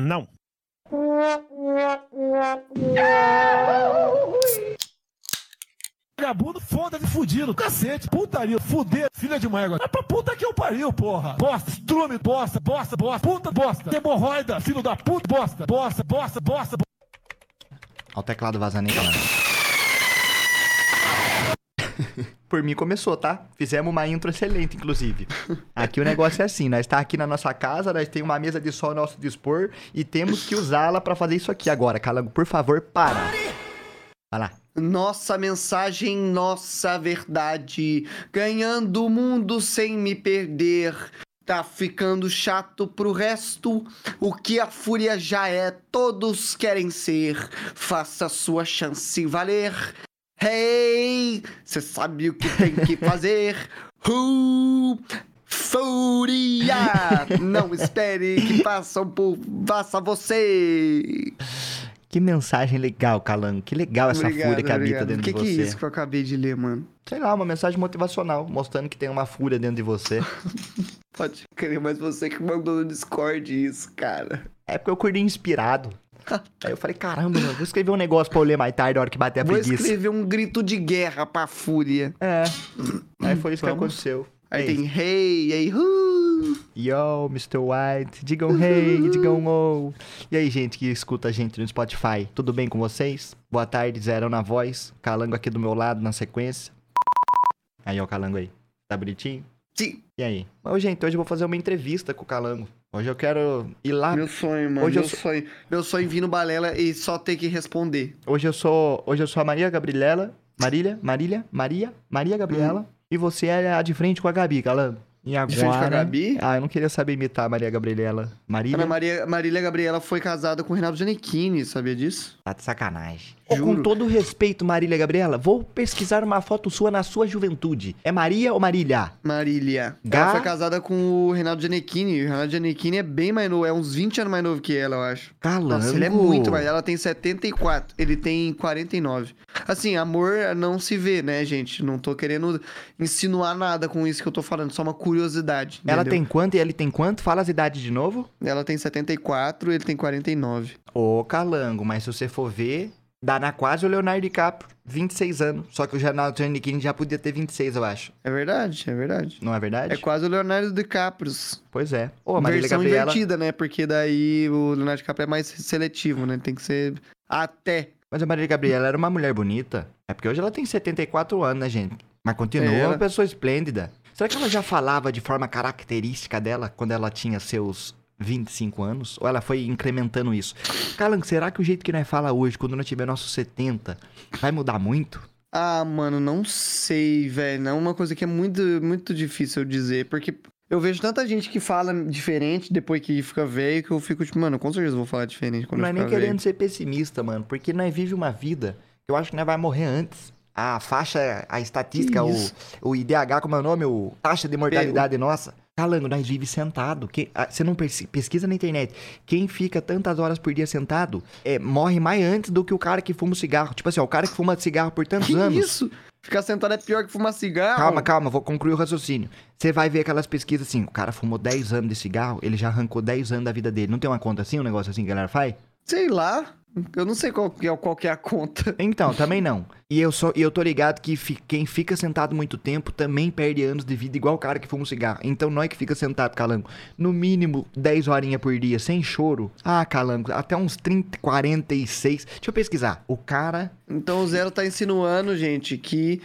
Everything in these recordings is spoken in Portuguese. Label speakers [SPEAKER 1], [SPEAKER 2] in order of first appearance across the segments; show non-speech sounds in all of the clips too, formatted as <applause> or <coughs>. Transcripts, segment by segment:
[SPEAKER 1] Não. Vagabundo, foda-se, fudido, cacete, putaria, fuder, filha de égua. É pra puta que eu pariu, porra. Bosta, estrume, bosta, bosta, bosta, puta, bosta. Hemorroida, filho da puta, bosta, bosta, bosta, bosta.
[SPEAKER 2] Ó o teclado vazando aí, galera. Por mim começou, tá? Fizemos uma intro excelente, inclusive. Aqui o negócio é assim, nós está aqui na nossa casa, nós temos uma mesa de som ao nosso dispor e temos que usá-la pra fazer isso aqui agora. Calango, por favor, para. Vai lá.
[SPEAKER 3] Nossa mensagem, nossa verdade. Ganhando o mundo sem me perder. Tá ficando chato pro resto. O que a fúria já é, todos querem ser. Faça sua chance valer. Hey, você sabe o que tem que fazer. <laughs> Uh, fúria! <laughs> Não espere que façam por. Faça você!
[SPEAKER 2] Que mensagem legal, Calango. Que legal essa
[SPEAKER 3] Obrigado,
[SPEAKER 2] fúria que habita
[SPEAKER 3] obrigado.
[SPEAKER 2] dentro
[SPEAKER 3] que
[SPEAKER 2] de
[SPEAKER 3] que
[SPEAKER 2] você.
[SPEAKER 3] é isso que eu acabei de ler, mano?
[SPEAKER 2] Sei lá, uma mensagem motivacional, mostrando que tem uma fúria dentro de você. <laughs>
[SPEAKER 3] Pode crer, mas você que mandou no Discord isso, cara.
[SPEAKER 2] É porque eu acordei inspirado. <laughs> Aí eu falei, caramba, mano, vou escrever um negócio pra eu ler mais tarde, na hora que bater a
[SPEAKER 3] Vou
[SPEAKER 2] preguiça.
[SPEAKER 3] escrever um grito de guerra pra fúria.
[SPEAKER 2] É. <clears throat> Aí foi isso que
[SPEAKER 3] Vamos.
[SPEAKER 2] aconteceu.
[SPEAKER 3] Aí
[SPEAKER 2] É
[SPEAKER 3] tem hey, aí, uh.
[SPEAKER 2] Yo, Mr. White, digam hey, digam oh. E aí, gente que escuta a gente no Spotify, tudo bem com vocês? Boa tarde, Zerão na voz, Calango aqui do meu lado na sequência. Aí, ó, o Calango aí. Tá bonitinho?
[SPEAKER 3] Sim,
[SPEAKER 2] E aí? Ô, gente, hoje eu vou fazer uma entrevista com o Calango. Hoje eu quero ir lá.
[SPEAKER 3] meu sonho, mano.
[SPEAKER 2] Hoje eu
[SPEAKER 3] meu
[SPEAKER 2] sou-
[SPEAKER 3] sonho. Meu sonho vir no balela e só ter que responder.
[SPEAKER 2] Hoje eu sou, hoje eu sou a Maria Gabriela, Marília, Marília, Maria, Maria Gabriela. E você é a de frente com a Gabi, Calango. E agora...
[SPEAKER 3] De frente com a Gabi?
[SPEAKER 2] Ah, eu não queria saber imitar a Maria Gabriela. Marília?
[SPEAKER 3] Maria, Marília Gabriela foi casada com o Renato Giannichini, sabia disso?
[SPEAKER 2] Tá de sacanagem. Com todo respeito, Marília Gabriela, vou pesquisar uma foto sua na sua juventude. É Maria ou Marília?
[SPEAKER 3] Marília.
[SPEAKER 2] Ga-
[SPEAKER 3] Ela foi casada com o Renato Giannichini. O Renato Giannichini é bem mais novo, é uns 20 anos mais novo que ela, eu acho.
[SPEAKER 2] Calango.
[SPEAKER 3] Nossa, ele é muito mais. Ela tem 74, ele tem 49. Assim, amor não se vê, né, gente? Não tô querendo insinuar nada com isso que eu tô falando, só uma curiosidade.
[SPEAKER 2] Ela
[SPEAKER 3] entendeu?
[SPEAKER 2] tem quanto e ele tem quanto? Fala as idades de novo.
[SPEAKER 3] Ela tem 74, ele tem 49.
[SPEAKER 2] Ô, Calango, mas se você for ver, dá na quase o Leonardo DiCaprio, 26 anos. Só que o Renato Giannichini já podia ter 26, eu acho.
[SPEAKER 3] É verdade, é verdade.
[SPEAKER 2] Não é verdade?
[SPEAKER 3] É quase o Leonardo DiCaprio.
[SPEAKER 2] Pois é. Ô, a Marília
[SPEAKER 3] Versão
[SPEAKER 2] Gabriela...
[SPEAKER 3] invertida, né? Porque daí o Leonardo DiCaprio é mais seletivo, né? Tem que ser até.
[SPEAKER 2] Mas a Marília Gabriela era uma mulher bonita. É porque hoje ela tem 74 anos, né, gente? Mas continua
[SPEAKER 3] É,
[SPEAKER 2] uma pessoa esplêndida. Será que ela já falava de forma característica dela quando ela tinha seus 25 anos? Ou ela foi incrementando isso? Calan, será que o jeito que nós fala hoje, quando nós tiver nossos 70, vai mudar muito?
[SPEAKER 3] Ah, mano, não sei, velho. É uma coisa que é muito, muito difícil eu dizer. Porque eu vejo tanta gente que fala diferente depois que fica velho que eu fico tipo, mano, com certeza eu vou falar diferente quando
[SPEAKER 2] não é
[SPEAKER 3] eu
[SPEAKER 2] nem querendo
[SPEAKER 3] velho.
[SPEAKER 2] ser pessimista, mano. Porque nós vive uma vida que eu acho que nós vai morrer antes. A faixa, a estatística,
[SPEAKER 3] Que
[SPEAKER 2] o, o IDH, como é o nome? O taxa de mortalidade nossa. Calango, nós vive sentado. Quem- ah, você não pesquisa na internet. Quem fica tantas horas por dia sentado é, morre mais antes do que o cara que fuma cigarro. Tipo assim, ó, o cara que fuma cigarro por tantos
[SPEAKER 3] Que
[SPEAKER 2] anos.
[SPEAKER 3] isso? Ficar sentado é pior que fumar cigarro.
[SPEAKER 2] Calma, calma, vou concluir o raciocínio. Você vai ver aquelas pesquisas assim, o cara fumou 10 anos de cigarro, ele já arrancou 10 anos da vida dele. Não tem uma conta assim, um negócio assim que a galera faz?
[SPEAKER 3] Sei lá. Eu não sei qual que é, qual que é a conta.
[SPEAKER 2] Então, também não. <laughs> E eu, sou, e eu tô ligado que fi- quem fica sentado muito tempo também perde anos de vida, igual o cara que fuma um cigarro. Então, nós que fica sentado, Calango, no mínimo 10 horinhas por dia, sem choro. Ah, Calango, até uns 30, 46. Deixa eu pesquisar. O cara.
[SPEAKER 3] Então o Zero tá insinuando, gente, que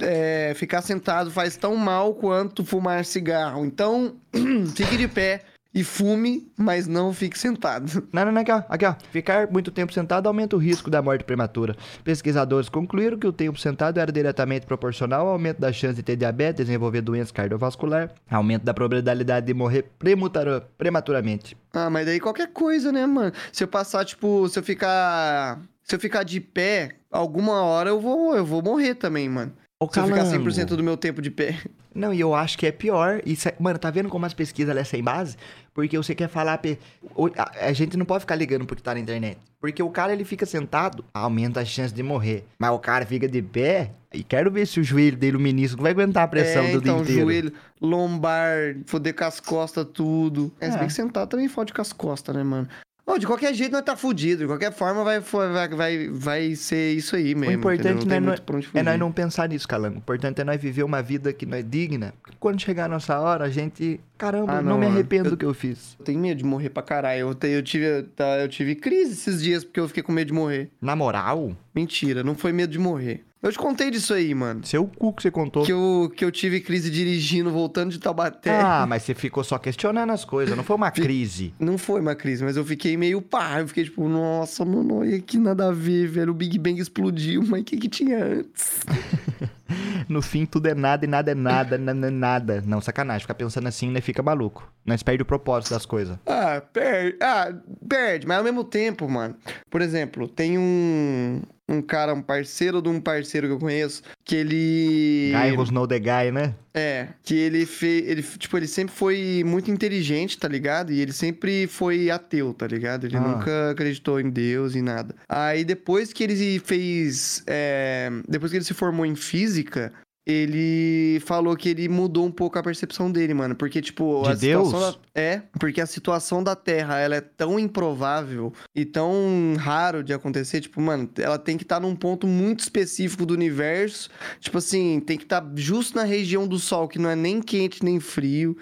[SPEAKER 3] é, ficar sentado faz tão mal quanto fumar cigarro. Então, <clears throat> fique de pé e fume, mas não fique sentado. <laughs>
[SPEAKER 2] Não, não, não, aqui, ó. Aqui, ó. Ficar muito tempo sentado aumenta o risco da morte prematura. Pesquisadores concluíram que o tempo sentado era diretamente proporcional ao aumento da chance de ter diabetes, desenvolver doença cardiovascular, aumento da probabilidade de morrer prematuramente.
[SPEAKER 3] Ah, mas daí qualquer coisa, né, mano? Se eu passar, tipo, se eu ficar. Se eu ficar de pé, alguma hora eu vou, eu vou morrer também, mano.
[SPEAKER 2] Ô,
[SPEAKER 3] Se eu ficar
[SPEAKER 2] Calango.
[SPEAKER 3] 100% do meu tempo de pé. <laughs>
[SPEAKER 2] Não, e eu acho que é pior. Isso é- Mano, tá vendo como as pesquisas elas sem base? Porque você quer falar. pe- A gente não pode ficar ligando porque tá na internet. Porque o cara ele fica sentado, aumenta a chance de morrer. Mas o cara fica de pé. E quero ver se o joelho dele, o menisco, vai aguentar a pressão
[SPEAKER 3] é,
[SPEAKER 2] do
[SPEAKER 3] então,
[SPEAKER 2] dia inteiro.
[SPEAKER 3] joelho, lombar, foder com as costas, tudo. É, se
[SPEAKER 2] É.
[SPEAKER 3] bem que sentar também fode com as costas, né, mano? Ó, de qualquer jeito nós tá fudido. De qualquer forma vai, vai, vai, vai ser isso aí mesmo.
[SPEAKER 2] importante
[SPEAKER 3] entendeu?
[SPEAKER 2] não é É
[SPEAKER 3] fugir.
[SPEAKER 2] nós não pensar nisso, Calango. O importante é nós viver uma vida que não é digna. Porque quando chegar a nossa hora, a gente. Caramba,
[SPEAKER 3] Ah,
[SPEAKER 2] não,
[SPEAKER 3] não,
[SPEAKER 2] me arrependo
[SPEAKER 3] Eu-
[SPEAKER 2] do que eu fiz.
[SPEAKER 3] Eu tenho medo de morrer pra caralho. Eu, eu, tive, tá, eu tive crise esses dias porque eu fiquei com medo de morrer.
[SPEAKER 2] Na moral,
[SPEAKER 3] Mentira, não foi medo de morrer. Eu te contei disso aí, mano.
[SPEAKER 2] seu cu que você contou.
[SPEAKER 3] Que eu, que eu tive crise dirigindo, voltando de Taubaté.
[SPEAKER 2] Ah, mas você ficou só questionando as coisas, não foi uma <laughs> crise.
[SPEAKER 3] Não foi uma crise, mas eu fiquei meio pá. Eu fiquei tipo, nossa, mano, olha que nada a ver, velho. O Big Bang explodiu, mas o que que tinha antes? <laughs>
[SPEAKER 2] No fim, tudo é nada e nada é nada, <laughs> nada é nada. Não, sacanagem. Ficar pensando assim, né? Fica maluco. Nós perde o propósito das coisas.
[SPEAKER 3] Ah, perde. Ah, perde, mas ao mesmo tempo, mano. Por exemplo, tem um cara, um parceiro de um parceiro que eu conheço, que ele.
[SPEAKER 2] Guy was no the guy, né?
[SPEAKER 3] É, que ele fez. Ele, tipo, ele sempre foi muito inteligente, tá ligado? E ele sempre foi ateu, tá ligado? Ele
[SPEAKER 2] Ah.
[SPEAKER 3] nunca acreditou em Deus e nada. Aí depois que ele fez. é, depois que ele se formou em física. Ele falou que ele mudou um pouco a percepção dele, mano. Porque, tipo,
[SPEAKER 2] De
[SPEAKER 3] a situação
[SPEAKER 2] Deus?
[SPEAKER 3] da... É, porque a situação da Terra, ela é tão improvável e tão raro de acontecer. Tipo, mano, ela tem que estar num ponto muito específico do universo. Tipo assim, tem que estar justo na região do Sol, que não é nem quente nem frio.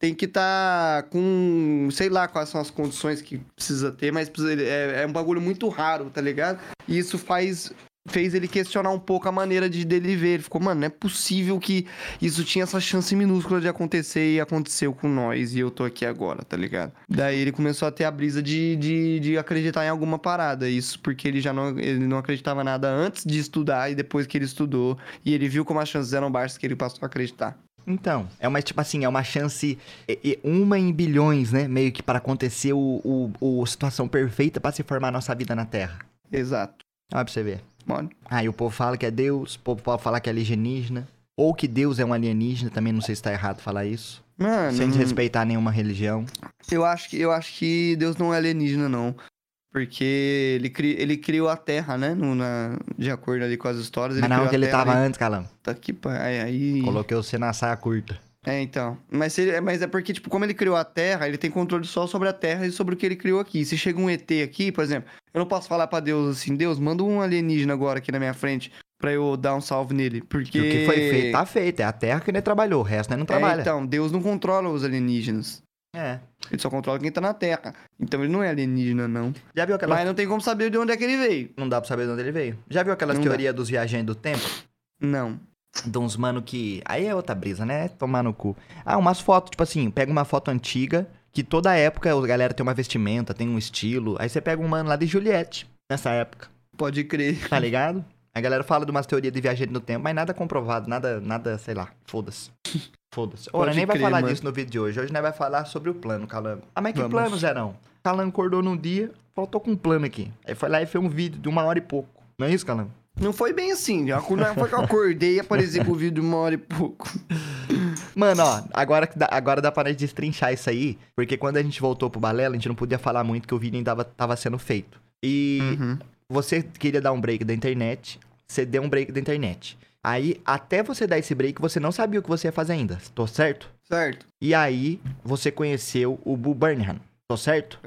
[SPEAKER 3] Tem que estar com. Sei lá quais são as condições que precisa ter, mas é, é um bagulho muito raro, tá ligado? E isso faz. Fez ele questionar um pouco a maneira de dele ver. Ele ficou, mano, não é possível que isso tinha essa chance minúscula de acontecer e aconteceu com nós e eu tô aqui agora, tá ligado? Daí ele começou a ter a brisa de, de, de acreditar em alguma parada. Isso porque ele já não, ele não acreditava nada antes de estudar e depois que ele estudou. E ele viu como as chances eram baixas que ele passou a acreditar.
[SPEAKER 2] Então, é uma, tipo assim, é uma chance, é- é uma em bilhões, né? Meio que para acontecer o, o, o situação perfeita para se formar a nossa vida na Terra.
[SPEAKER 3] Exato.
[SPEAKER 2] Olha pra você ver.
[SPEAKER 3] Mano.
[SPEAKER 2] Aí o povo fala que é Deus, o povo pode falar que é alienígena. Ou que Deus é um alienígena, também não sei se tá errado falar isso.
[SPEAKER 3] Mano,
[SPEAKER 2] Sem desrespeitar nenhuma religião.
[SPEAKER 3] eu acho que eu acho que Deus não é alienígena não, porque ele cri, ele criou a Terra, né, no, na, de acordo ali com as histórias, ele
[SPEAKER 2] Mas não que ele tava
[SPEAKER 3] ali.
[SPEAKER 2] antes, Calão.
[SPEAKER 3] Tá aqui, pá, aí, aí...
[SPEAKER 2] Coloquei você na saia curta.
[SPEAKER 3] É, então. Mas, ele- mas é porque, tipo, como ele criou a Terra, ele tem controle só sobre a Terra e sobre o que ele criou aqui. Se chega um ET aqui, por exemplo, eu não posso falar pra Deus assim, Deus, manda um alienígena agora aqui na minha frente pra eu dar um salve nele. Porque...
[SPEAKER 2] E o que foi feito, tá feito. É a Terra que ele trabalhou, o resto não trabalha.
[SPEAKER 3] É, então, Deus não controla os alienígenas.
[SPEAKER 2] É.
[SPEAKER 3] Ele só controla quem tá na Terra. Então ele não é alienígena, não.
[SPEAKER 2] Já viu aquela...
[SPEAKER 3] Mas não tem como saber de onde é que ele veio.
[SPEAKER 2] Não dá pra saber de onde ele veio. Já viu aquelas teorias dos viajantes do tempo?
[SPEAKER 3] Não.
[SPEAKER 2] De uns mano que. Aí é outra brisa, né? Tomar no cu. Ah, umas fotos, tipo assim, pega uma foto antiga, que toda época a galera tem uma vestimenta, tem um estilo. Aí você pega um mano lá de Juliette, nessa época,
[SPEAKER 3] Pode crer.
[SPEAKER 2] tá ligado? A galera fala de umas teorias de viajante no tempo, mas nada comprovado, nada, nada, sei lá, foda-se. <laughs> Foda-se. Ora, nem vai
[SPEAKER 3] crer,
[SPEAKER 2] falar
[SPEAKER 3] mano.
[SPEAKER 2] disso no vídeo de hoje. Hoje nós vai falar sobre o plano, Calango. Ah, mas que
[SPEAKER 3] Vamos.
[SPEAKER 2] plano, Zerão? Calango acordou num dia, falou, tô com um plano aqui. Aí foi lá e fez um vídeo de uma hora e pouco. Não é isso, Calango?
[SPEAKER 3] Não foi bem assim. Não foi que eu acordei e apareci com o vídeo de uma hora e pouco.
[SPEAKER 2] Mano, ó, agora, agora dá pra destrinchar isso aí, porque quando a gente voltou pro Balela, a gente não podia falar muito que o vídeo ainda tava, tava sendo feito. E
[SPEAKER 3] Uhum.
[SPEAKER 2] você queria dar um break da internet, você deu um break da internet. Aí, até você dar esse break, você não sabia o que você ia fazer ainda, tô certo?
[SPEAKER 3] Certo.
[SPEAKER 2] E aí, você conheceu o Bull Burnham, tô certo?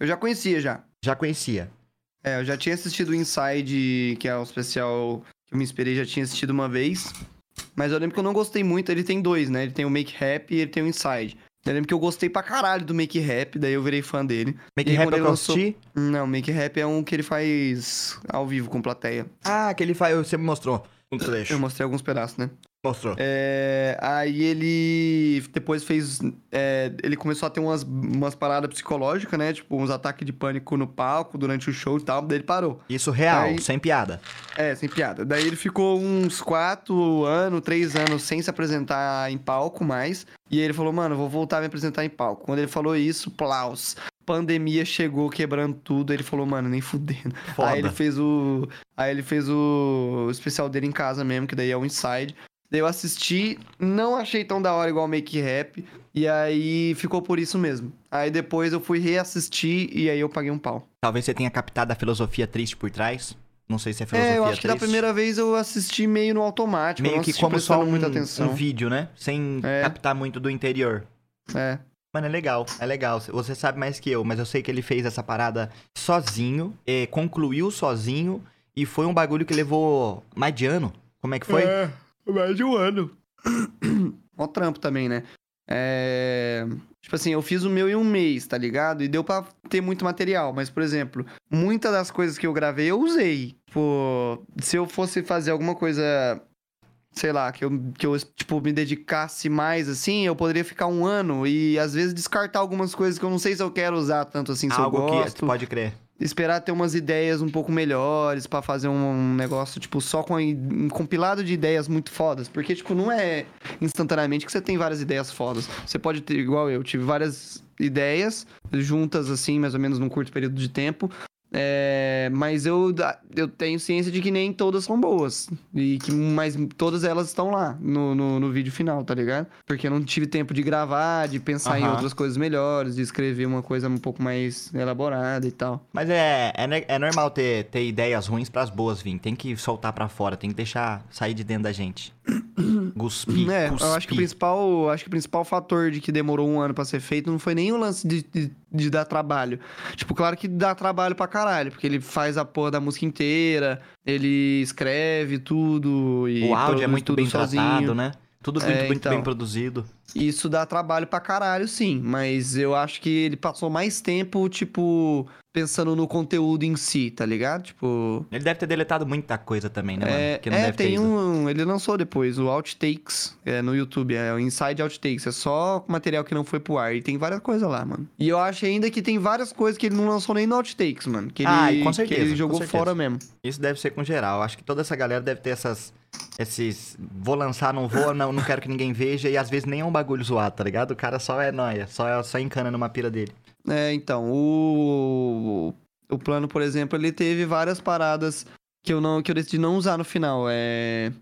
[SPEAKER 3] Eu já conhecia já.
[SPEAKER 2] Já conhecia.
[SPEAKER 3] É, eu já tinha assistido o Inside, que é o especial que eu me inspirei, já tinha assistido uma vez. Mas eu lembro que eu não gostei muito. Ele tem dois, né? Ele tem o Make Rap e ele tem o Inside. Eu lembro que eu gostei pra caralho do Make Rap, daí eu virei fã dele.
[SPEAKER 2] Make Rap é
[SPEAKER 3] lançou-
[SPEAKER 2] assistir?
[SPEAKER 3] Não, Make Rap é um que ele faz ao vivo com plateia.
[SPEAKER 2] Ah, que ele faz, você me mostrou um trecho.
[SPEAKER 3] Eu mostrei alguns pedaços, né?
[SPEAKER 2] Mostrou.
[SPEAKER 3] É, aí ele depois fez. é, ele começou a ter umas, umas paradas psicológicas, né? Tipo, uns ataques de pânico no palco durante o show e tal. Daí ele parou.
[SPEAKER 2] Isso real,
[SPEAKER 3] Aí-
[SPEAKER 2] sem piada.
[SPEAKER 3] É, sem piada. Daí ele ficou uns quatro anos, três anos sem se apresentar em palco mais. E aí ele falou, mano, vou voltar a me apresentar em palco. Quando ele falou isso, plaus. Pandemia chegou quebrando tudo. Ele falou, mano, nem fudendo.
[SPEAKER 2] Foda.
[SPEAKER 3] Aí ele fez o. Aí ele fez o, o especial dele em casa mesmo, que daí é o Inside. Daí eu assisti, não achei tão da hora igual o Make Rap. E aí ficou por isso mesmo. Aí depois eu fui reassistir e aí eu paguei um pau.
[SPEAKER 2] Talvez você tenha captado a filosofia triste por trás. Não sei se é filosofia
[SPEAKER 3] É, eu acho que da
[SPEAKER 2] triste.
[SPEAKER 3] primeira vez eu assisti meio no automático.
[SPEAKER 2] Meio que como só um,
[SPEAKER 3] muita atenção.
[SPEAKER 2] um vídeo, né? Sem
[SPEAKER 3] É.
[SPEAKER 2] captar muito do interior.
[SPEAKER 3] É.
[SPEAKER 2] Mano, é legal, é legal. Você sabe mais que eu, mas eu sei que ele fez essa parada sozinho, concluiu sozinho, e foi um bagulho que levou mais de ano. Como é que foi?
[SPEAKER 3] É, mais de um ano. Mó trampo também, né? É... Tipo assim, eu fiz o meu em um mês, tá ligado? E deu pra ter muito material. Mas, por exemplo, muitas das coisas que eu gravei eu usei. Tipo, se eu fosse fazer alguma coisa, sei lá, que eu, que eu tipo, me dedicasse mais assim, eu poderia ficar um ano e às vezes descartar algumas coisas que eu não sei se eu quero usar tanto assim, se
[SPEAKER 2] Algo
[SPEAKER 3] eu
[SPEAKER 2] que
[SPEAKER 3] gosto.
[SPEAKER 2] pode crer.
[SPEAKER 3] Esperar ter umas ideias um pouco melhores pra fazer um negócio, tipo, só com um compilado de ideias muito fodas. Porque, tipo, não é instantaneamente que você tem várias ideias fodas. Você pode ter, igual eu, tive várias ideias juntas, assim, mais ou menos num curto período de tempo. É, mas eu, eu tenho ciência de que nem todas são boas. E que, mas todas elas estão lá no, no, no vídeo final, tá ligado? Porque eu não tive tempo de gravar, de pensar em
[SPEAKER 2] Aham.
[SPEAKER 3] outras coisas melhores, de escrever uma coisa um pouco mais elaborada e tal.
[SPEAKER 2] Mas é, é, é normal ter, ter ideias ruins pras boas vir. Tem que soltar pra fora, tem que deixar sair de dentro da gente. <coughs> Cuspir,
[SPEAKER 3] É, eu acho que o principal, acho que o principal fator de que demorou um ano pra ser feito não foi nem o lance de, de, de dar trabalho. Tipo, claro que dá trabalho pra caralho, porque ele faz a porra da música inteira, ele escreve tudo e
[SPEAKER 2] O áudio é muito bem
[SPEAKER 3] sozinho.
[SPEAKER 2] tratado, né? Tudo muito,
[SPEAKER 3] É,
[SPEAKER 2] muito
[SPEAKER 3] então.
[SPEAKER 2] bem produzido.
[SPEAKER 3] Isso dá trabalho pra caralho, sim. Mas eu acho que ele passou mais tempo, tipo, pensando no conteúdo em si, tá ligado? Tipo.
[SPEAKER 2] Ele deve ter deletado muita coisa também, né, mano?
[SPEAKER 3] É,
[SPEAKER 2] que não
[SPEAKER 3] é,
[SPEAKER 2] deve ter
[SPEAKER 3] tem
[SPEAKER 2] ido.
[SPEAKER 3] um. Ele lançou depois, o Outtakes, é, no YouTube. É o Inside Outtakes. É só material que não foi pro ar. E tem várias coisas lá, mano. E eu acho ainda que tem várias coisas que ele não lançou nem no Outtakes, mano. Que ele,
[SPEAKER 2] Ah, com
[SPEAKER 3] que
[SPEAKER 2] certeza,
[SPEAKER 3] ele
[SPEAKER 2] com
[SPEAKER 3] jogou
[SPEAKER 2] certeza.
[SPEAKER 3] fora mesmo.
[SPEAKER 2] Isso deve ser com geral. Acho que toda essa galera deve ter essas. Esses. Vou lançar, não vou, não, não quero que ninguém veja. E às vezes nem é um bagulho zoado, tá ligado? O cara só é nóia, só, só encana numa pira dele.
[SPEAKER 3] É, então, o. O plano, por exemplo, ele teve várias paradas que eu não que eu decidi não usar no final. É.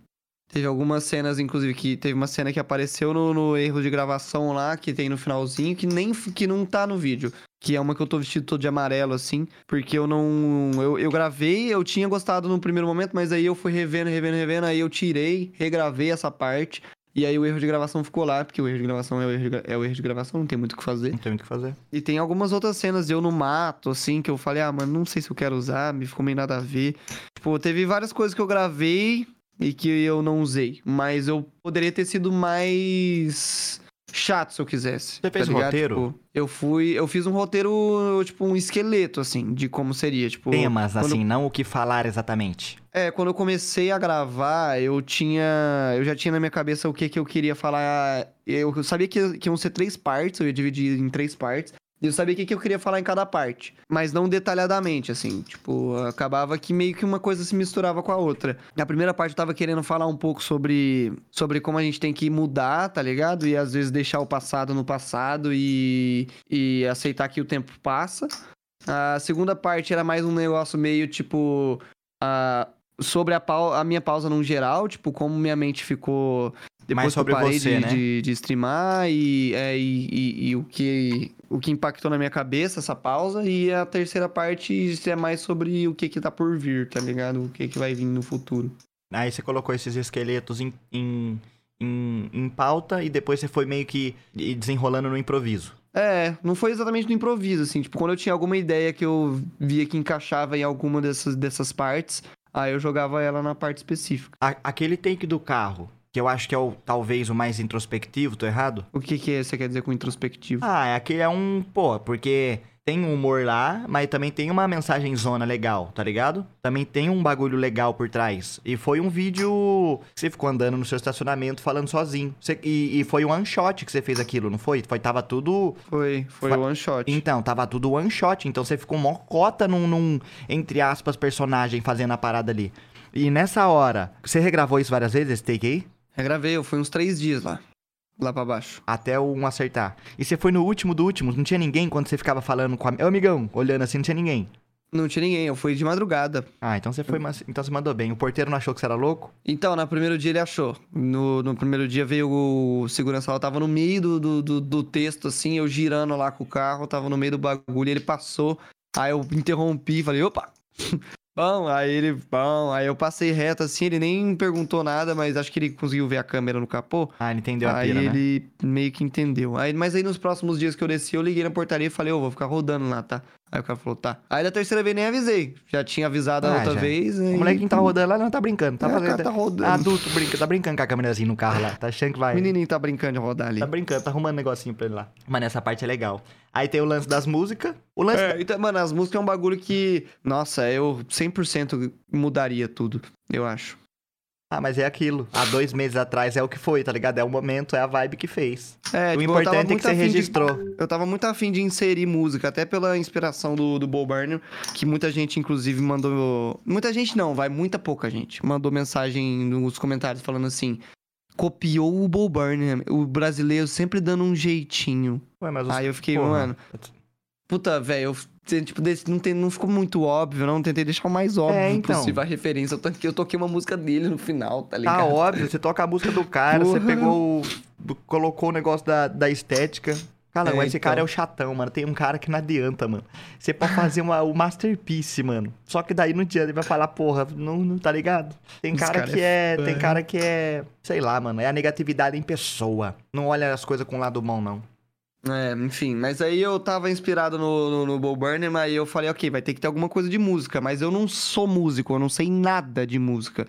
[SPEAKER 3] Teve algumas cenas, inclusive, que teve uma cena que apareceu no, no erro de gravação lá, que tem no finalzinho, que nem que não tá no vídeo. Que é uma que eu tô vestido todo de amarelo, assim, porque eu não. Eu, eu gravei, eu tinha gostado no primeiro momento, mas aí eu fui revendo, revendo, revendo, aí eu tirei, regravei essa parte. E aí o erro de gravação ficou lá, porque o erro de gravação é o erro de, é o erro de gravação, não tem muito o que fazer.
[SPEAKER 2] Não tem muito o que fazer.
[SPEAKER 3] E tem algumas outras cenas de eu no mato, assim, que eu falei, ah, mano, não sei se eu quero usar, me ficou meio nada a ver. Tipo, teve várias coisas que eu gravei e que eu não usei, mas eu poderia ter sido mais chato se eu quisesse.
[SPEAKER 2] Você fez
[SPEAKER 3] tá
[SPEAKER 2] um roteiro?
[SPEAKER 3] Tipo, eu fui, eu fiz um roteiro, tipo, um esqueleto, assim, de como seria, tipo...
[SPEAKER 2] Temas,
[SPEAKER 3] quando-
[SPEAKER 2] assim, não o que falar exatamente.
[SPEAKER 3] É, quando eu comecei a gravar, eu tinha. Eu já tinha na minha cabeça o que, que eu queria falar. Eu sabia que, que iam ser três partes, eu ia dividir em três partes. Eu sabia o que, que eu queria falar em cada parte. Mas não detalhadamente, assim. Tipo, acabava que meio que uma coisa se misturava com a outra. Na primeira parte eu tava querendo falar um pouco sobre, sobre como a gente tem que mudar, tá ligado? E às vezes deixar o passado no passado e, e aceitar que o tempo passa. A segunda parte era mais um negócio meio tipo. a sobre a, a minha pausa no geral, tipo, como minha mente ficou depois
[SPEAKER 2] Mais sobre
[SPEAKER 3] que eu parei
[SPEAKER 2] você,
[SPEAKER 3] de,
[SPEAKER 2] né?
[SPEAKER 3] de, de streamar e, é, e, e- e o, que, o que impactou na minha cabeça essa pausa. E a terceira parte é mais sobre o que que tá por vir, tá ligado? O que que vai vir no futuro.
[SPEAKER 2] Aí você colocou esses esqueletos em, em, em, em pauta e depois você foi meio que desenrolando no improviso.
[SPEAKER 3] É, não foi exatamente no improviso, assim. Tipo, quando eu tinha alguma ideia que eu via que encaixava em alguma dessas, dessas partes, aí eu jogava ela na parte específica.
[SPEAKER 2] A- aquele take do carro, que eu acho que é o, talvez o mais introspectivo, tô errado?
[SPEAKER 3] O que que é, você quer dizer com introspectivo?
[SPEAKER 2] Ah, é aquele é um, pô, porque tem um humor lá, mas também tem uma mensagem zona legal, tá ligado? Também tem um bagulho legal por trás. E foi um vídeo que você ficou andando no seu estacionamento falando sozinho. Você- e, e foi um one shot que você fez aquilo, não foi? Foi tava tudo
[SPEAKER 3] Foi, foi
[SPEAKER 2] Fa-
[SPEAKER 3] o one shot.
[SPEAKER 2] Então, tava tudo one shot. Então você ficou mó cota num, num, entre aspas, personagem fazendo a parada ali. E nessa hora, você regravou isso várias vezes, esse take aí?
[SPEAKER 3] Regravei, eu fui uns três dias lá. Lá pra baixo.
[SPEAKER 2] Até um acertar. E você foi no último do último, não tinha ninguém quando você ficava falando com a... Ô, amigão, olhando assim, não tinha ninguém.
[SPEAKER 3] Não tinha ninguém, eu fui de madrugada.
[SPEAKER 2] Ah, então você foi, mas- então você mandou bem. O porteiro não achou que você era louco?
[SPEAKER 3] Então, no primeiro dia ele achou. No, no primeiro dia veio o segurança lá, tava no meio do, do, do, do texto, assim, eu girando lá com o carro, tava no meio do bagulho, ele passou. Aí eu interrompi, falei, opa! Bom, aí ele, bom, aí eu passei reto assim, ele nem perguntou nada, mas acho que ele conseguiu ver a câmera no capô.
[SPEAKER 2] Ah, ele entendeu a
[SPEAKER 3] aí
[SPEAKER 2] pira, né?
[SPEAKER 3] ele meio que entendeu. Aí, mas aí nos próximos dias que eu desci, eu liguei na portaria e falei, ô, vou ficar rodando lá, tá? Aí o cara falou, tá. Aí da terceira vez nem avisei. Já tinha avisado a
[SPEAKER 2] Ah,
[SPEAKER 3] outra
[SPEAKER 2] já.
[SPEAKER 3] vez. Aí...
[SPEAKER 2] O moleque que tá rodando lá não tá brincando. Tá
[SPEAKER 3] É,
[SPEAKER 2] fazendo.
[SPEAKER 3] tá rodando.
[SPEAKER 2] Adulto brinca, tá brincando com a câmerazinha no carro lá. Tá achando que vai.
[SPEAKER 3] O menininho tá brincando de rodar ali.
[SPEAKER 2] Tá brincando, tá arrumando um negocinho pra ele lá. Mano, essa parte é legal. Aí tem o lance das músicas. O lance.
[SPEAKER 3] É, então, mano, as músicas é um bagulho que, nossa, eu 100% mudaria tudo, eu acho.
[SPEAKER 2] Ah, mas é aquilo. Há dois meses atrás é o que foi, tá ligado? É o momento, é a vibe que fez.
[SPEAKER 3] É,
[SPEAKER 2] o
[SPEAKER 3] tipo,
[SPEAKER 2] importante é que você
[SPEAKER 3] afim de-
[SPEAKER 2] registrou.
[SPEAKER 3] Eu tava muito afim de inserir música, até pela inspiração do, do Bob Burnham, que muita gente, inclusive, mandou. Muita gente não, vai, muita pouca gente. Mandou mensagem nos comentários falando assim: copiou o Bob Burnham, o brasileiro sempre dando um jeitinho.
[SPEAKER 2] Ué, mas os-
[SPEAKER 3] Aí eu fiquei,
[SPEAKER 2] porra.
[SPEAKER 3] mano, puta, velho, eu. Tipo, desse, não, tem, não ficou muito óbvio, não. Tentei deixar o mais óbvio
[SPEAKER 2] É, então.
[SPEAKER 3] possível a referência. Eu toquei, eu toquei uma música dele no final, tá ligado?
[SPEAKER 2] Tá óbvio, você toca a música do cara, você pegou colocou o negócio da, da estética. Cara,
[SPEAKER 3] É,
[SPEAKER 2] esse cara é
[SPEAKER 3] então.
[SPEAKER 2] o chatão, mano. Tem um cara que não adianta, mano. Você pode fazer uma, o masterpiece, mano. Só que daí no dia ele vai falar, porra, não, não tá ligado? Tem cara
[SPEAKER 3] cara
[SPEAKER 2] que
[SPEAKER 3] é
[SPEAKER 2] é. Tem
[SPEAKER 3] foda.
[SPEAKER 2] cara que é. Sei lá, mano. É a negatividade em pessoa. Não olha as coisas com o lado bom, não.
[SPEAKER 3] É, enfim, mas aí eu tava inspirado no, no, no Bo Burnham, aí eu falei, ok, vai ter que ter alguma coisa de música, mas eu não sou músico, eu não sei nada de música.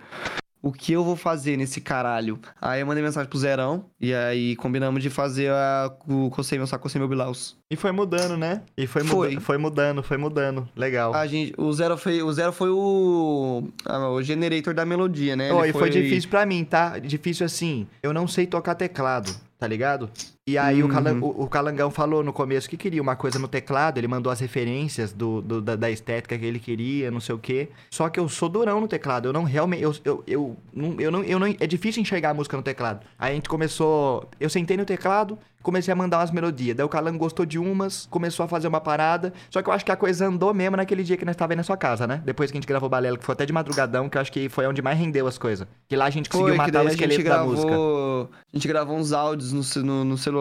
[SPEAKER 3] O que eu vou fazer nesse caralho? Aí eu mandei mensagem pro Zerão, e aí combinamos de fazer a, o Cocei Meu Saco, Cocei Meu Bilaus.
[SPEAKER 2] E foi mudando, né? E foi,
[SPEAKER 3] Foi.
[SPEAKER 2] muda- foi mudando, foi mudando. Legal.
[SPEAKER 3] A gente, o Zero foi o, Zero foi o, ah, o generator da melodia, né? Ele
[SPEAKER 2] e foi difícil pra mim, tá? Difícil assim. Eu não sei tocar teclado, tá ligado? E aí o,
[SPEAKER 3] Uhum.
[SPEAKER 2] Calan- o- o Calangão falou no começo que queria uma coisa no teclado, ele mandou as referências do, do- da, da estética que ele queria, não sei o quê. Só que eu sou durão no teclado, eu não realmente. Eu, eu, eu, não, eu, não, eu não. É difícil enxergar a música no teclado. Aí a gente começou. Eu sentei no teclado, comecei a mandar umas melodias. Daí o Calango gostou de umas, começou a fazer uma parada. Só que eu acho que a coisa andou mesmo naquele dia que nós tava aí na sua casa, né? Depois que a gente gravou o Balela, que foi até de madrugadão, que eu acho que foi onde mais rendeu as coisas. Que lá a gente conseguiu
[SPEAKER 3] Foi,
[SPEAKER 2] matar o esqueleto da música.
[SPEAKER 3] gravou. A gente gravou uns áudios no, no, no celular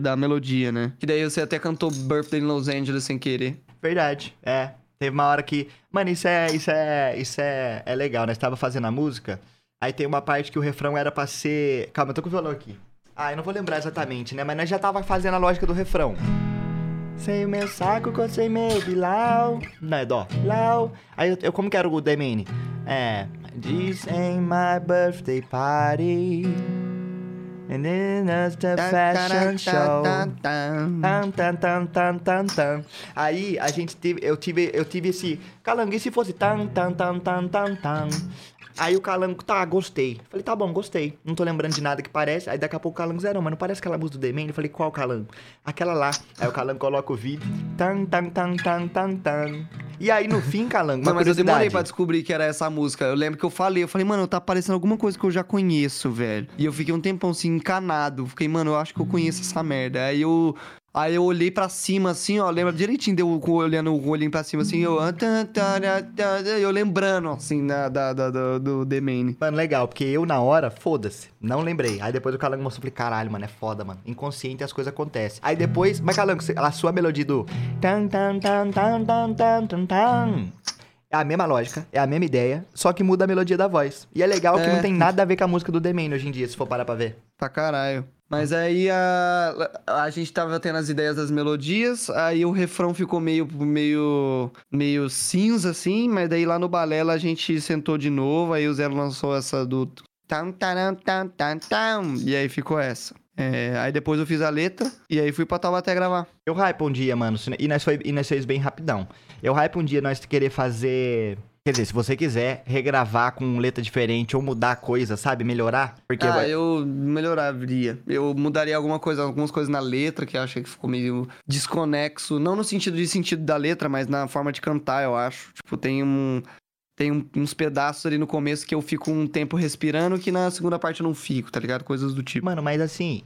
[SPEAKER 3] da melodia, né? Que daí você até cantou Birthday in Los Angeles sem querer.
[SPEAKER 2] Verdade, é. Teve uma hora que. Mano, isso é. Isso é. Isso é, é legal, nós tava fazendo a música. Aí tem uma parte que o refrão era pra ser. Calma, eu tô com o violão aqui. Ah, eu não vou lembrar exatamente, né? Mas nós já tava fazendo a lógica do refrão. Sem o meu saco, cocei meu bilau. Não, é dó. Lau. Aí eu, eu como que era o The Main? É. This ain't my birthday party. And then it's the fashion show. Tan, tan, tan, tan, tan, tan. Aí a gente teve, eu tive, eu tive esse calango, e se fosse tan, tan, tan, tan, tan, tan. Aí o calango, tá, gostei. Falei, tá bom, gostei. Não tô lembrando de nada que parece. Aí daqui a pouco o calango, zero, mas não parece aquela música do Demen? Eu falei, qual calango? Aquela lá. Aí o calango coloca o vídeo. Tan, tan, tan, tan, tan, tan. E aí no fim, calango, uma
[SPEAKER 3] Não, mas eu demorei pra descobrir que era essa música. Eu lembro que eu falei, eu falei, mano, tá parecendo alguma coisa que eu já conheço, velho. E eu fiquei um tempão assim, encanado. Fiquei, mano, eu acho que eu conheço essa merda. Aí eu. Aí eu olhei pra cima, assim, ó. Lembra direitinho, deu olhando o olhinho pra cima, assim. Eu, ah, tá, tá, tá, eu lembrando, assim, da, da, da, do The Main.
[SPEAKER 2] Mano, legal, porque eu na hora, foda-se. Não lembrei. Aí depois o Calango mostrou, falei, caralho, mano, é foda, mano. Inconsciente as coisas acontecem. Aí depois, mas Calango, a sua melodia do. Tan, tan, tan, tan, tan, tan, tan. É a mesma lógica, é a mesma ideia, só que muda a melodia da voz. E é legal que não é. tem nada a ver com a música do The hoje em dia, se for parar pra ver.
[SPEAKER 3] Pra caralho. Mas aí a, a gente tava tendo as ideias das melodias, aí o refrão ficou meio, meio, meio cinza, assim, mas daí lá no Balela a gente sentou de novo, aí o Zero lançou essa do... Tam, taram, tam, tam, tam, e aí ficou essa. É, aí depois eu fiz a letra, e aí fui pra Taubaté gravar.
[SPEAKER 2] Eu hype um dia, mano, e nós, foi, e nós fez bem rapidão. Eu hype um dia nós querer fazer... Quer dizer, se você quiser regravar com letra diferente ou mudar coisa, sabe? Melhorar. Porque
[SPEAKER 3] ah,
[SPEAKER 2] vai-
[SPEAKER 3] eu melhoraria. Eu mudaria alguma coisa, algumas coisas na letra que eu achei que ficou meio desconexo. Não no sentido de sentido da letra, mas na forma de cantar, eu acho. Tipo, tem um. Tem um- uns pedaços ali no começo que eu fico um tempo respirando que na segunda parte eu não fico, tá ligado? Coisas do tipo.
[SPEAKER 2] Mano, mas assim,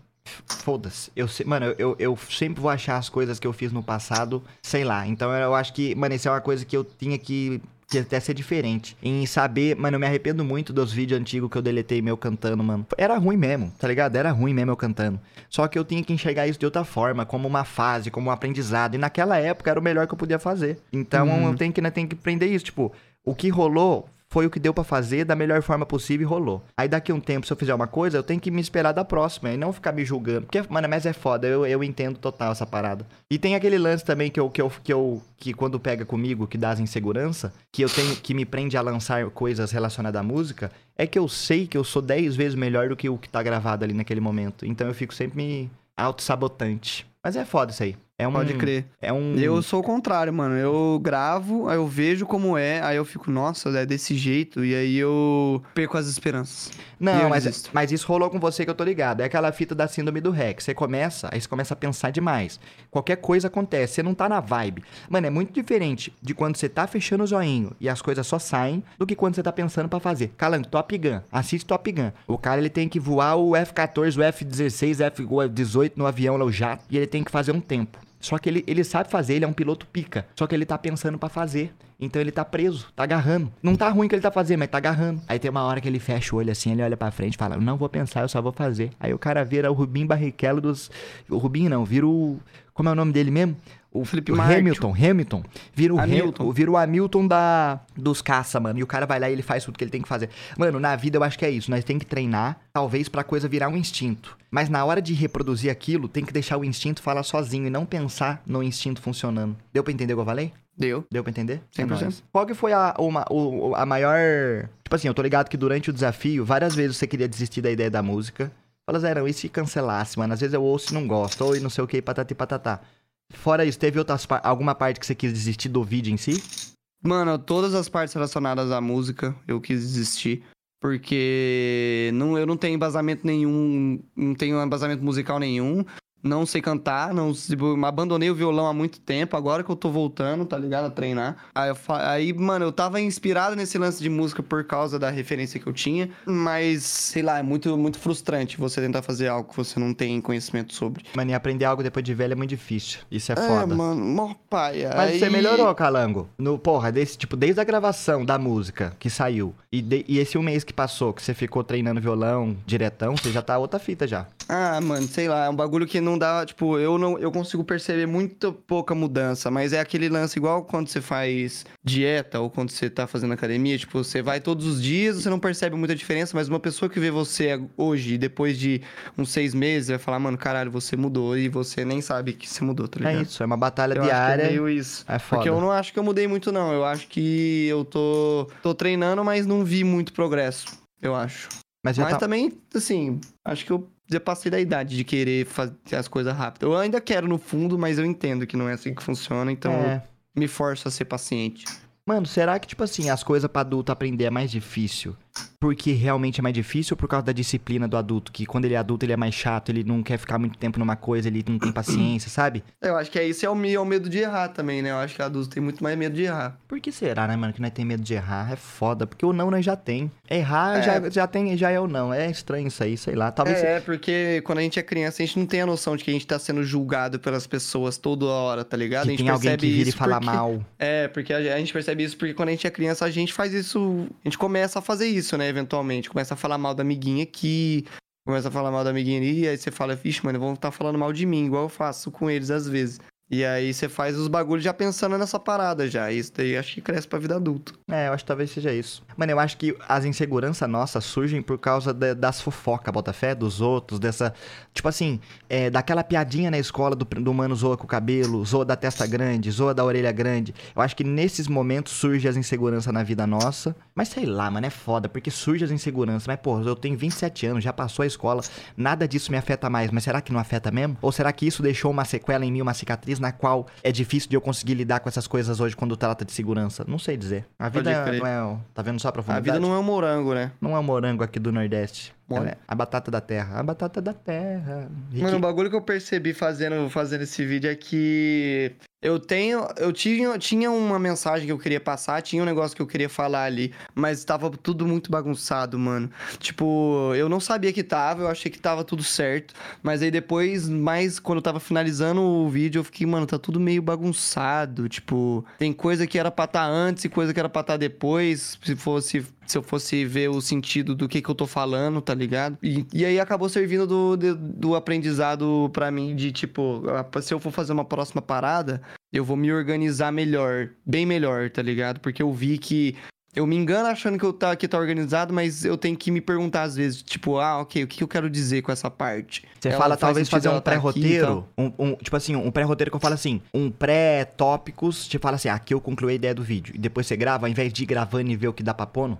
[SPEAKER 2] foda-se. Eu, mano, eu, eu sempre vou achar as coisas que eu fiz no passado, sei lá. Então eu acho que, mano, isso é uma coisa que eu tinha que, que até ser diferente. Em saber, mano, eu me arrependo muito dos vídeos antigos que eu deletei meu cantando, mano. Era ruim mesmo, tá ligado? Era ruim mesmo eu cantando. Só que eu tinha que enxergar isso de outra forma, como uma fase, como um aprendizado. E naquela época era o melhor que eu podia fazer. Então
[SPEAKER 3] Uhum.
[SPEAKER 2] eu tenho que, né, tenho que aprender isso, tipo. O que rolou foi o que deu pra fazer da melhor forma possível e rolou. Aí daqui a um tempo, se eu fizer uma coisa, eu tenho que me esperar da próxima e não ficar me julgando. Porque, mano, mas é foda, eu, eu entendo total essa parada. E tem aquele lance também que eu, que eu, que eu, que quando pega comigo, que dá as insegurança, que eu tenho, que me prende a lançar coisas relacionadas à música, é que eu sei que eu sou 10 vezes melhor do que o que tá gravado ali naquele momento. Então eu fico sempre me auto-sabotante. Mas é foda isso aí. É um,
[SPEAKER 3] Pode crer.
[SPEAKER 2] É um.
[SPEAKER 3] Eu sou o contrário, mano. Eu gravo, aí eu vejo como é, aí eu fico, nossa, é desse jeito, e aí eu perco as esperanças.
[SPEAKER 2] Não, mas,
[SPEAKER 3] desisto.
[SPEAKER 2] mas isso rolou com você que eu tô ligado. É aquela fita da síndrome do REC. Você começa, aí você começa a pensar demais. Qualquer coisa acontece, você não tá na vibe. Mano, é muito diferente de quando você tá fechando o zoinho e as coisas só saem do que quando você tá pensando pra fazer. Calango, Top Gun. Assiste Top Gun. O cara, ele tem que voar o F-14, o F-16, F-18 no avião lá, o jato, e ele tem que fazer um tempo. Só que ele, ele sabe fazer, ele é um piloto pica. Só que ele tá pensando pra fazer. Então ele tá preso, tá agarrando. Não tá ruim que ele tá fazendo, mas tá agarrando. Aí tem uma hora que ele fecha o olho assim, ele olha pra frente e fala: Não vou pensar, eu só vou fazer. Aí o cara vira o Rubim Barrichello dos. O Rubim não, vira o. Como é o nome dele mesmo? O
[SPEAKER 3] Felipe
[SPEAKER 2] o. Hamilton, Hamilton. Vira o
[SPEAKER 3] Hamilton.
[SPEAKER 2] Hamilton. Vira o Hamilton da, dos caça, mano. E o cara vai lá e ele faz tudo que ele tem que fazer. Mano, na vida eu acho que é isso. Nós tem que treinar, talvez, pra coisa virar um instinto. Mas na hora de reproduzir aquilo, tem que deixar o instinto falar sozinho e não pensar no instinto funcionando. Deu pra entender o que eu falei?
[SPEAKER 3] Deu.
[SPEAKER 2] Deu pra entender?
[SPEAKER 3] 100%.
[SPEAKER 2] É. Qual que foi a, uma, o, a maior... Tipo assim, eu tô ligado que durante o desafio, várias vezes você queria desistir da ideia da música. Fala, Zé, não, e se cancelasse, mano? Às vezes eu ouço e não gosto, ou e não sei o que, patati patatá. Fora isso, teve outras par- alguma parte que você quis desistir do vídeo em si?
[SPEAKER 3] Mano, todas as partes relacionadas à música eu quis desistir. Porque não, eu não tenho embasamento nenhum, não tenho embasamento musical nenhum. Não sei cantar, não tipo, abandonei o violão há muito tempo, agora que eu tô voltando, tá ligado? A treinar. Aí, eu fa- aí, mano, eu tava inspirado nesse lance de música por causa da referência que eu tinha, mas, sei lá, é muito, muito frustrante você tentar fazer algo que você não tem conhecimento sobre.
[SPEAKER 2] Mano, e aprender algo depois de velho é muito difícil. Isso é
[SPEAKER 3] É,
[SPEAKER 2] foda.
[SPEAKER 3] mano, mó pai.
[SPEAKER 2] Mas
[SPEAKER 3] aí...
[SPEAKER 2] você melhorou, Calango. No, porra, desse, tipo, desde a gravação da música que saiu e, de- e esse um mês que passou, que você ficou treinando violão diretão, você já tá outra fita já.
[SPEAKER 3] Ah, mano, sei lá, é um bagulho que não dá, tipo, eu não eu consigo perceber muito pouca mudança, mas é aquele lance igual quando você faz dieta ou quando você tá fazendo academia, tipo, você vai todos os dias, você não percebe muita diferença, mas uma pessoa que vê você hoje, depois de uns seis meses, vai falar, mano, caralho, você mudou e você nem sabe que você mudou, tá
[SPEAKER 2] É
[SPEAKER 3] ligado?
[SPEAKER 2] isso, é uma batalha
[SPEAKER 3] Eu acho que
[SPEAKER 2] diária.
[SPEAKER 3] é meio isso.
[SPEAKER 2] É foda.
[SPEAKER 3] Porque eu não acho que eu mudei muito, não. Eu acho que eu tô, tô treinando, mas não vi muito progresso, eu acho.
[SPEAKER 2] Mas
[SPEAKER 3] Mas
[SPEAKER 2] tá...
[SPEAKER 3] também, assim, acho que eu já passei da idade de querer fazer as coisas rápido. Eu ainda quero no fundo, mas eu entendo que não é assim que funciona, então
[SPEAKER 2] É.
[SPEAKER 3] me forço a ser paciente.
[SPEAKER 2] Mano, será que, tipo assim, as coisas pra adulto aprender é mais difícil? Porque realmente é mais difícil ou por causa da disciplina do adulto? Que quando ele é adulto, ele é mais chato, ele não quer ficar muito tempo numa coisa, ele não tem paciência, sabe? <clears throat>
[SPEAKER 3] Eu acho que é isso, é o, é o medo de errar também, né? Eu acho que adulto tem muito mais medo de errar.
[SPEAKER 2] Por que será, né, mano, que nós tem medo de errar? É foda, porque o não nós já tem. Errar
[SPEAKER 3] É.
[SPEAKER 2] já, já tem, já é o não. É estranho isso aí, sei lá. Talvez.
[SPEAKER 3] É, porque quando a gente é criança, a gente não tem a noção de que a gente tá sendo julgado pelas pessoas toda hora, tá ligado? a
[SPEAKER 2] que
[SPEAKER 3] gente
[SPEAKER 2] tem alguém
[SPEAKER 3] percebe
[SPEAKER 2] que vira e fala
[SPEAKER 3] porque-
[SPEAKER 2] mal.
[SPEAKER 3] É, porque a a gente percebe isso porque quando a gente é criança, a gente faz isso. A gente começa a fazer isso, né? Eventualmente. Começa a falar mal da amiguinha aqui. Começa a falar mal da amiguinha ali. E aí você fala, vixe, mano, vão estar falando mal de mim, igual eu faço com eles às vezes. E aí você faz os bagulhos já pensando nessa parada já. Isso daí acho que cresce pra vida adulta.
[SPEAKER 2] É, eu acho que talvez seja isso. Mano, eu acho que as inseguranças nossas surgem por causa da- das fofocas, Botafé, dos outros, dessa. Tipo assim, é, daquela piadinha na escola do, do mano zoa com o cabelo, zoa da testa grande, zoa da orelha grande. Eu acho que nesses momentos surge as inseguranças na vida nossa. Mas sei lá, mano, é foda, porque surge as inseguranças. Mas, pô, eu tenho 27 anos, já passou a escola, nada disso me afeta mais. Mas será que não afeta mesmo? Ou será que isso deixou uma sequela em mim, uma cicatriz na qual é difícil de eu conseguir lidar com essas coisas hoje quando trata de segurança? Não sei dizer. A vida não é. Tá vendo só a
[SPEAKER 3] A
[SPEAKER 2] profundidade?
[SPEAKER 3] vida não é um morango, né?
[SPEAKER 2] Não é o morango aqui do Nordeste.
[SPEAKER 3] Mole.
[SPEAKER 2] É a batata da terra. A batata da terra. E
[SPEAKER 3] Mano, o bagulho que eu percebi fazendo, fazendo esse vídeo é que eu tenho. Eu tinha, tinha uma mensagem que eu queria passar, tinha um negócio que eu queria falar ali, mas tava tudo muito bagunçado, mano. Tipo, eu não sabia que tava, eu achei que tava tudo certo. Mas aí depois, mais quando eu tava finalizando o vídeo, eu fiquei, mano, tá tudo meio bagunçado. Tipo, tem coisa que era pra estar antes e coisa que era pra estar depois. Se fosse. Se eu fosse ver o sentido do que que eu tô falando, tá ligado? E, e aí acabou servindo do, do, do aprendizado pra mim de, tipo, se eu for fazer uma próxima parada, eu vou me organizar melhor, bem melhor, tá ligado? Porque eu vi que Eu me engano achando que eu tá, que tá organizado, mas eu tenho que me perguntar às vezes, tipo, ah, ok, o que eu quero dizer com essa parte?
[SPEAKER 2] Você
[SPEAKER 3] Ela
[SPEAKER 2] fala talvez fazer um
[SPEAKER 3] tá
[SPEAKER 2] pré-roteiro,
[SPEAKER 3] tal.
[SPEAKER 2] um, um- tipo assim, um pré-roteiro que eu falo assim, um pré-tópicos, te fala assim, ah, aqui eu concluí a ideia do vídeo. E depois você grava, ao invés de ir gravando e ver o que dá pra pôr,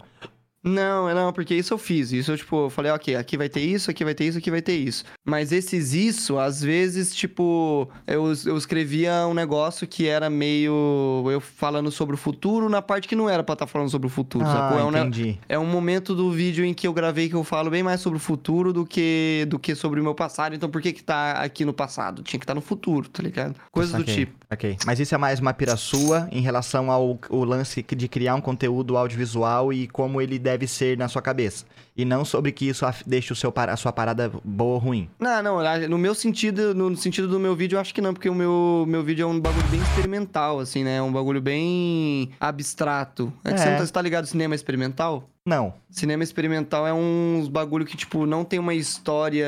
[SPEAKER 3] Não, não, porque isso eu fiz. Isso eu, tipo, eu falei, ok, aqui vai ter isso, aqui vai ter isso, aqui vai ter isso. Mas esses isso, às vezes, tipo, eu, eu escrevia um negócio que era meio. eu falando sobre o futuro na parte que não era pra estar falando sobre o futuro,
[SPEAKER 2] Ah,
[SPEAKER 3] sacou? É um,
[SPEAKER 2] entendi.
[SPEAKER 3] é um momento do vídeo em que eu gravei que eu falo bem mais sobre o futuro do que, do que sobre o meu passado. Então por que que tá aqui no passado? Tinha que estar no futuro, tá ligado? Coisas do tipo.
[SPEAKER 2] Saquei. Mas isso é mais uma pira sua em relação ao o lance de criar um conteúdo audiovisual e como ele deve ser na sua cabeça. E não sobre que isso deixe o seu, a sua parada boa ou ruim.
[SPEAKER 3] Não, não, no meu sentido, no sentido do meu vídeo, eu acho que não, porque o meu, meu vídeo é um bagulho bem experimental, assim, né? É um bagulho bem abstrato. É que
[SPEAKER 2] É.
[SPEAKER 3] você não tá, você tá ligado cinema experimental?
[SPEAKER 2] Não.
[SPEAKER 3] Cinema experimental é uns bagulho que, tipo, não tem uma história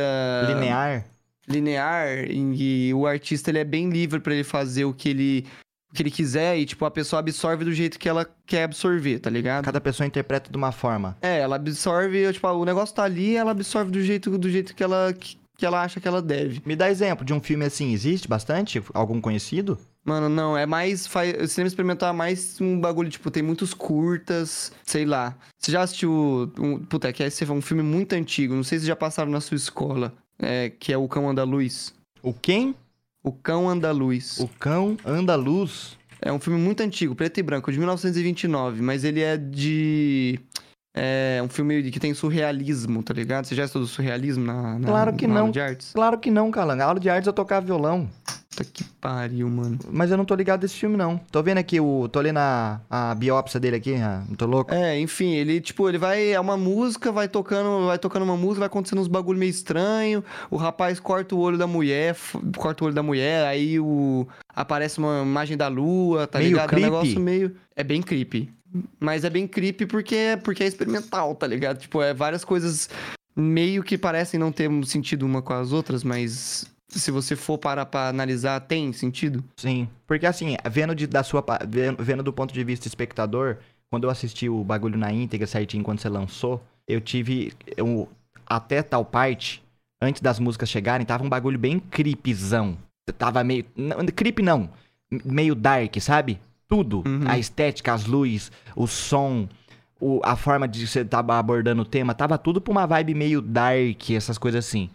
[SPEAKER 2] Linear.
[SPEAKER 3] Linear que o artista ele é bem livre pra ele fazer o que ele, o que ele quiser e, tipo, a pessoa absorve do jeito que ela quer absorver, tá ligado?
[SPEAKER 2] Cada pessoa interpreta de uma forma.
[SPEAKER 3] É, ela absorve, tipo, o negócio tá ali, ela absorve do jeito, do jeito que ela que, que ela acha que ela deve.
[SPEAKER 2] Me dá exemplo de um filme assim, existe bastante? Algum conhecido?
[SPEAKER 3] Mano, não, é mais. Faz, o cinema experimental é mais um bagulho, tipo, tem muitos curtas, sei lá. Você já assistiu. Um, puta, é que esse é um filme muito antigo, não sei se já passaram na sua escola, é, que é O Cão Andaluz.
[SPEAKER 2] O quem?
[SPEAKER 3] O Cão Andaluz.
[SPEAKER 2] O cão andaluz.
[SPEAKER 3] É um filme muito antigo, preto e branco, de 1929, mas ele é de. É um filme que tem surrealismo, tá ligado? Você já estudou surrealismo na, na
[SPEAKER 2] Claro que
[SPEAKER 3] na aula
[SPEAKER 2] não.
[SPEAKER 3] de artes?
[SPEAKER 2] Claro que não, Calanga. Aula de artes eu tocava violão.
[SPEAKER 3] Puta que pariu, mano.
[SPEAKER 2] Mas eu não tô ligado desse filme, não. Tô vendo aqui o. Tô lendo a, a biópsia dele aqui, ah, não tô louco.
[SPEAKER 3] É, enfim, ele, tipo, ele vai. É uma música, vai tocando, vai tocando uma música, vai acontecendo uns bagulho meio estranho. O rapaz corta o olho da mulher, f- corta o olho da mulher, aí o. Aparece uma imagem da lua, tá
[SPEAKER 2] Meio
[SPEAKER 3] ligado? É um
[SPEAKER 2] creepy.
[SPEAKER 3] negócio meio. É bem creepy. Mas é bem creepy porque, porque é experimental, tá ligado? Tipo, é várias coisas meio que parecem não ter um sentido uma com as outras, mas se você for parar pra analisar, tem sentido.
[SPEAKER 2] Sim. Porque assim, vendo, de, da sua, vendo, vendo do ponto de vista espectador, quando eu assisti o bagulho na íntegra certinho quando você lançou, eu tive. Eu, até tal parte, antes das músicas chegarem, tava um bagulho bem creepzão. Tava meio. Não, creep não. Meio dark, sabe? Tudo.
[SPEAKER 3] Uhum.
[SPEAKER 2] A estética, as luzes, o som. o- a forma de você tava abordando o tema, tava tudo pra uma vibe meio dark, essas coisas assim.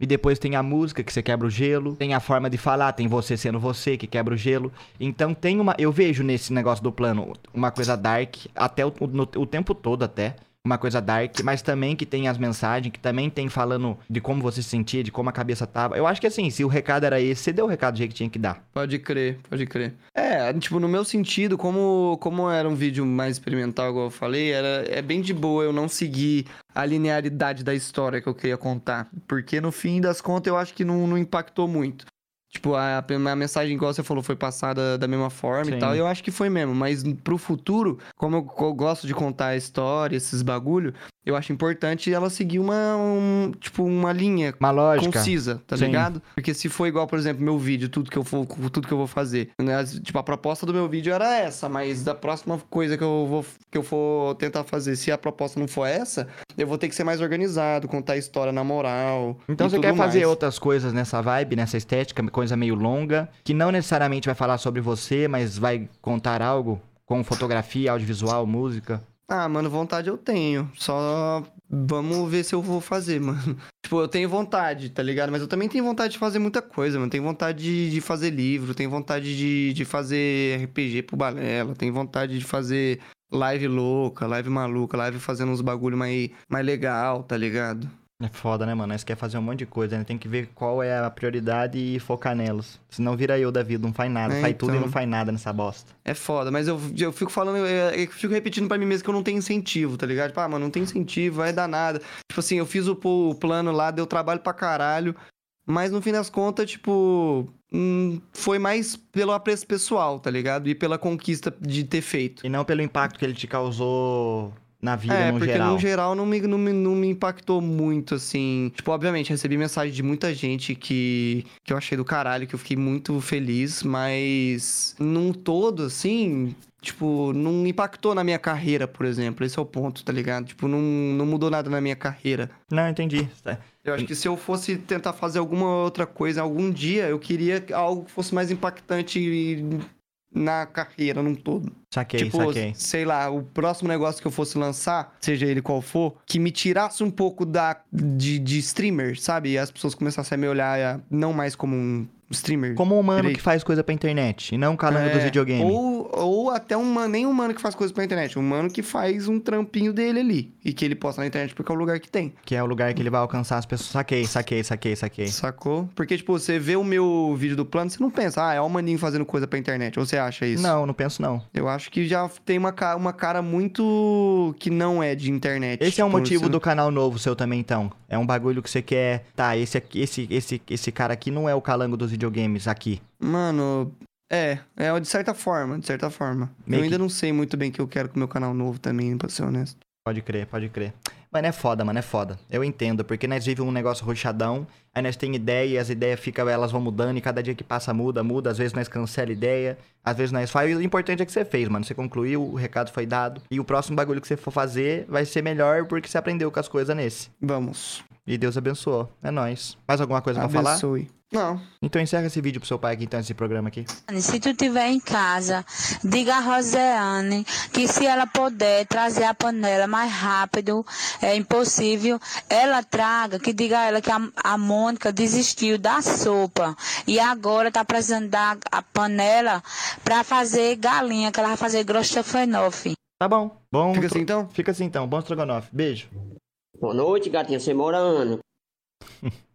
[SPEAKER 2] E depois tem a música que você quebra o gelo, tem a forma de falar, tem você sendo você que quebra o gelo. Então tem uma, eu vejo nesse negócio do plano uma coisa dark até o, no- o tempo todo até. Uma coisa dark, mas também que tem as mensagens, que também tem falando de como você se sentia, de como a cabeça tava. Eu acho que assim, se o recado era esse, você deu o recado do jeito que tinha que dar.
[SPEAKER 3] Pode crer, pode crer. É, tipo, no meu sentido, como, como era um vídeo mais experimental, igual eu falei, era, é bem de boa eu não seguir a linearidade da história que eu queria contar. Porque no fim das contas eu acho que não, não impactou muito. Tipo, a, a mensagem, igual você falou, foi passada da mesma forma
[SPEAKER 2] Sim.
[SPEAKER 3] e tal. E eu acho que foi mesmo. Mas pro futuro, como eu, eu gosto de contar a história, esses bagulho, eu acho importante ela seguir uma, um- tipo, uma linha
[SPEAKER 2] Uma lógica.
[SPEAKER 3] concisa, tá
[SPEAKER 2] Sim.
[SPEAKER 3] ligado? Porque se for igual, por exemplo, meu vídeo, tudo que eu for, tudo que eu vou fazer, né? Tipo, a proposta do meu vídeo era essa, mas da próxima coisa que eu vou que eu for tentar fazer, se a proposta não for essa, eu vou ter que ser mais organizado, contar a história na moral.
[SPEAKER 2] Então você quer fazer
[SPEAKER 3] mais.
[SPEAKER 2] outras coisas nessa vibe, nessa estética, coisa meio longa, que não necessariamente vai falar sobre você, mas vai contar algo com fotografia, audiovisual, música.
[SPEAKER 3] Ah, mano, vontade eu tenho. Só vamos ver se eu vou fazer, <laughs> mano. Tipo, eu tenho vontade, tá ligado? Mas eu também tenho vontade de fazer muita coisa, mano. Tenho vontade de, fazer livro, tenho vontade de, de fazer RPG pro Balela, tenho vontade de fazer live louca, live maluca, live fazendo uns bagulho mais, mais legal, tá ligado?
[SPEAKER 2] É foda, né, mano? Nós quer fazer um monte de coisa, né? Tem que ver qual é a prioridade e focar nelas. Senão vira eu da vida, não faz nada.
[SPEAKER 3] É,
[SPEAKER 2] faz tudo e
[SPEAKER 3] então.
[SPEAKER 2] não faz nada nessa bosta.
[SPEAKER 3] É foda, mas eu, eu fico falando, eu, eu fico repetindo pra mim mesmo que eu não tenho incentivo, tá ligado? Tipo, ah, mano, não tem incentivo, vai dar nada. Tipo assim, eu fiz o, o plano lá, deu trabalho pra caralho, mas no fim das contas, tipo, hum, foi mais pelo apreço pessoal, tá ligado? E pela conquista de ter feito.
[SPEAKER 2] E não pelo impacto que ele te causou na vida,
[SPEAKER 3] É,
[SPEAKER 2] no
[SPEAKER 3] porque
[SPEAKER 2] geral.
[SPEAKER 3] no geral não me, não, me, não me impactou muito, assim. Tipo, obviamente, recebi mensagem de muita gente que, que eu achei do caralho, que eu fiquei muito feliz, mas num todo, assim, Tipo, não impactou na minha carreira, por exemplo. Esse é o ponto, tá ligado? Tipo, não, não mudou nada na minha carreira.
[SPEAKER 2] Não, entendi. Tá.
[SPEAKER 3] Eu acho que se eu fosse tentar fazer alguma outra coisa algum dia, eu queria algo que fosse mais impactante na carreira num todo.
[SPEAKER 2] Saquei,
[SPEAKER 3] tipo,
[SPEAKER 2] saquei.
[SPEAKER 3] sei lá, o próximo negócio que eu fosse lançar, seja ele qual for, que me tirasse um pouco da de, de streamer, sabe? E as pessoas começassem a me olhar eh, não mais como um streamer.
[SPEAKER 2] Como um humano
[SPEAKER 3] direito.
[SPEAKER 2] que faz coisa pra internet, e não um calango
[SPEAKER 3] É,
[SPEAKER 2] dos videogames.
[SPEAKER 3] Ou, ou até um mano, nem um mano que faz coisa pra internet, um mano que faz um trampinho dele ali. E que ele posta na internet porque é o lugar que tem.
[SPEAKER 2] Que é o lugar que ele vai alcançar as pessoas. Saquei, saquei, saquei, saquei.
[SPEAKER 3] Sacou? Porque, tipo, você vê o meu vídeo do plano, você não pensa, ah, é o maninho fazendo coisa pra internet. Ou você acha isso?
[SPEAKER 2] Não, não penso não.
[SPEAKER 3] Eu acho que já tem uma, ca- uma cara muito que não é de internet.
[SPEAKER 2] Esse é o motivo do canal novo seu também, então. É um bagulho que você quer. Tá, esse aqui, esse, esse, esse cara aqui não é o calango dos videogames aqui.
[SPEAKER 3] Mano, é, é de certa forma, de certa forma.
[SPEAKER 2] Meio
[SPEAKER 3] eu ainda
[SPEAKER 2] que-
[SPEAKER 3] não sei muito bem o que eu quero com o meu canal novo também, pra ser honesto.
[SPEAKER 2] Pode crer, pode crer. Mano, é foda, mano, é foda. Eu entendo, porque nós vivemos um negócio roxadão, aí nós tem ideia e as ideias ficam, elas vão mudando e cada dia que passa muda, muda. Às vezes nós cancela ideia, às vezes nós faz. E o importante é que você fez, mano. Você concluiu, o recado foi dado. E o próximo bagulho que você for fazer vai ser melhor porque você aprendeu com as coisas nesse.
[SPEAKER 3] Vamos.
[SPEAKER 2] E Deus abençoou. É nóis. Mais alguma coisa pra falar?
[SPEAKER 3] Abençoe. Não.
[SPEAKER 2] Então encerra esse vídeo pro seu pai aqui, então, esse programa aqui.
[SPEAKER 4] Se tu estiver em casa, diga a Roseane que se ela puder trazer a panela mais rápido, é impossível, ela traga, que diga a ela que a, a Mônica desistiu da sopa e agora tá precisando da a panela para fazer galinha, que ela vai fazer grostofenofe.
[SPEAKER 2] Tá bom. Bom.
[SPEAKER 3] Fica assim então?
[SPEAKER 2] Fica assim então. Bom estrogonofe. Beijo.
[SPEAKER 5] Boa noite, gatinha. Você mora onde? <laughs>